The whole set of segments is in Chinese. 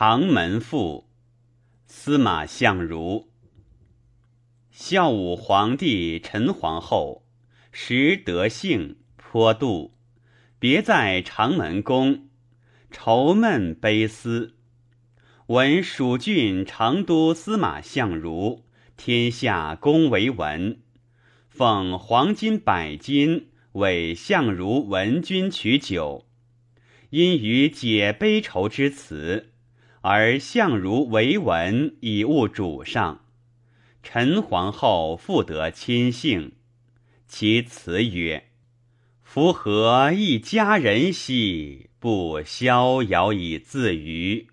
长门赋，司马相如。孝武皇帝陈皇后，时德性颇度，别在长门宫，愁闷悲思。闻蜀郡成都司马相如，天下公为文，奉黄金百斤为相如闻君取酒，因于解悲愁之词。而相如为文以物主上，陈皇后复得亲幸。其词曰：“夫何一家人兮，不逍遥以自娱；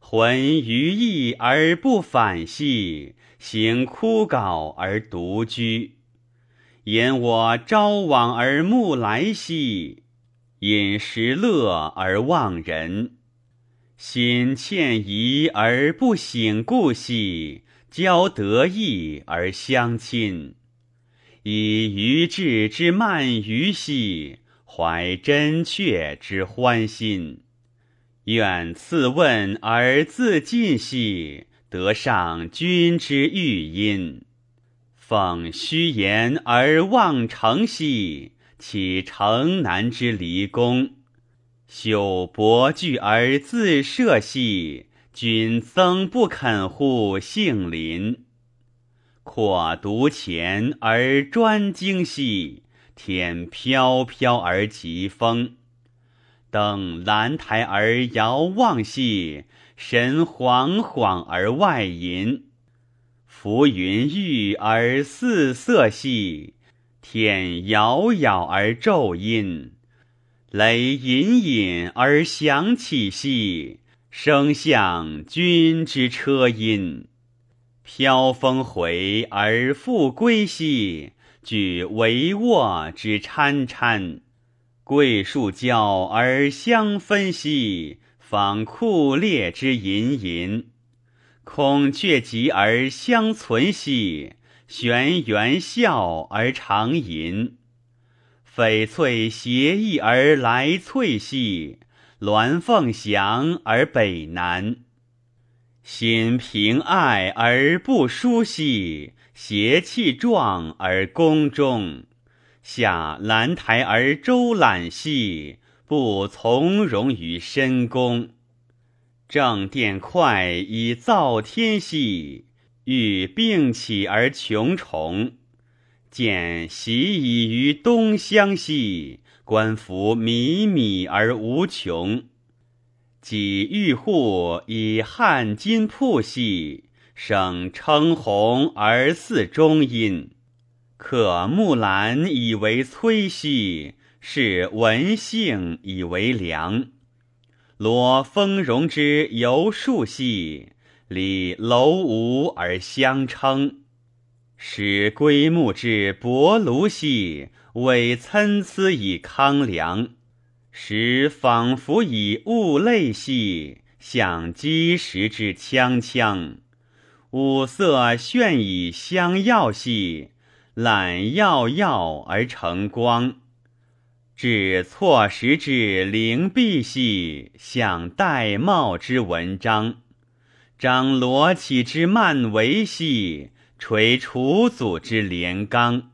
浑于意而不反兮，行枯槁而独居。言我朝往而暮来兮，饮食乐而忘人。”心歉疑而不省故兮，交得意而相亲。以愚智之慢愚兮，怀真确之欢心。愿赐问而自尽兮，得上君之玉音。奉虚言而忘诚兮，岂城南之离宫？修薄具而自赦兮，君曾不肯乎杏林？阔独前而专精兮，天飘飘而疾风。登兰台而遥望兮，神恍恍而外隐。浮云郁而四色兮，天杳杳而昼阴。雷隐隐而响起兮，声向君之车音；飘风回而复归兮，举帷幄之参参。桂树交而相分兮，访酷烈之隐隐。孔雀集而相存兮，玄元啸而长吟。翡翠斜翼而来翠兮，鸾凤翔而北南。心平爱而不舒兮，邪气壮而宫中。下兰台而周览兮，不从容于深宫。正殿快以造天兮，欲并起而穷重。见习以于东乡兮，观夫靡靡而无穷。己欲户以汉金铺兮，省称鸿而似中音。可木兰以为崔兮，是文姓以为良。罗丰荣之游树兮，礼楼吴而相称。使归木之薄庐兮，委参差以康梁；使仿佛以物类兮，象积石之锵锵。五色炫以相耀兮，揽耀耀而成光。至错时之灵璧兮，想玳瑁之文章。张罗绮之曼帷兮。垂楚祖之连纲，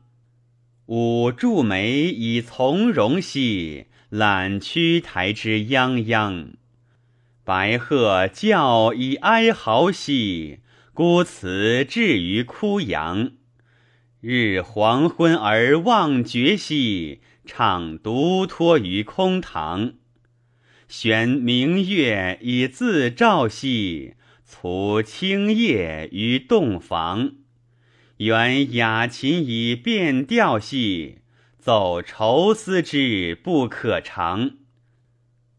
舞柱眉以从容兮；揽屈台之泱泱，白鹤叫以哀嚎兮；孤雌至于枯杨，日黄昏而望绝兮；唱独托于空堂，悬明月以自照兮；促清夜于洞房。原雅琴以变调兮，奏愁思之不可长；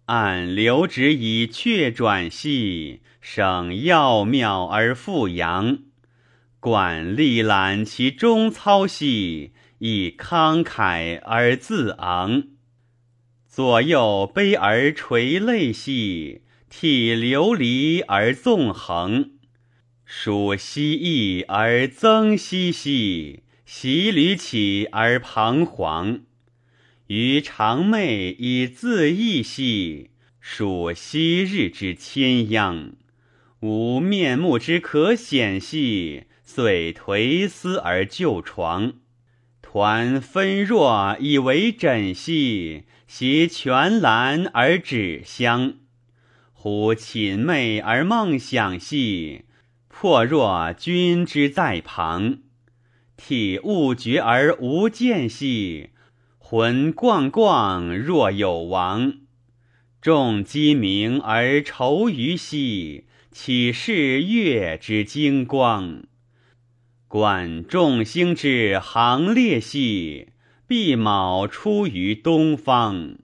按流指以却转兮，省要妙而复扬。管力揽其中操兮，以慷慨而自昂。左右悲而垂泪兮，涕流离而纵横。属蜥蜴而增兮兮，习履起而彷徨。于长寐以自缢兮，属昔日之千央，无面目之可显兮，遂颓思而就床。团分若以为枕兮，携全兰而止香。忽寝寐而梦想兮，魄若君之在旁。体悟觉而无间兮，魂逛逛若有亡。众鸡鸣而愁余兮，岂是月之精光？观众星之行列兮，毕卯出于东方。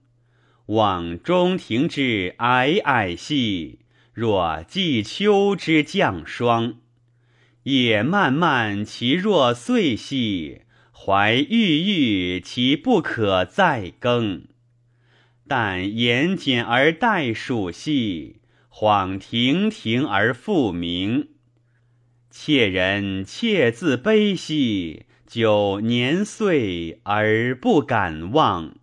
望中庭之霭霭兮，若季秋之降霜。夜漫漫其若岁兮，怀郁郁其不可再更。但言简而待曙兮，恍亭亭而复明。妾人妾自悲兮，久年岁而不敢忘。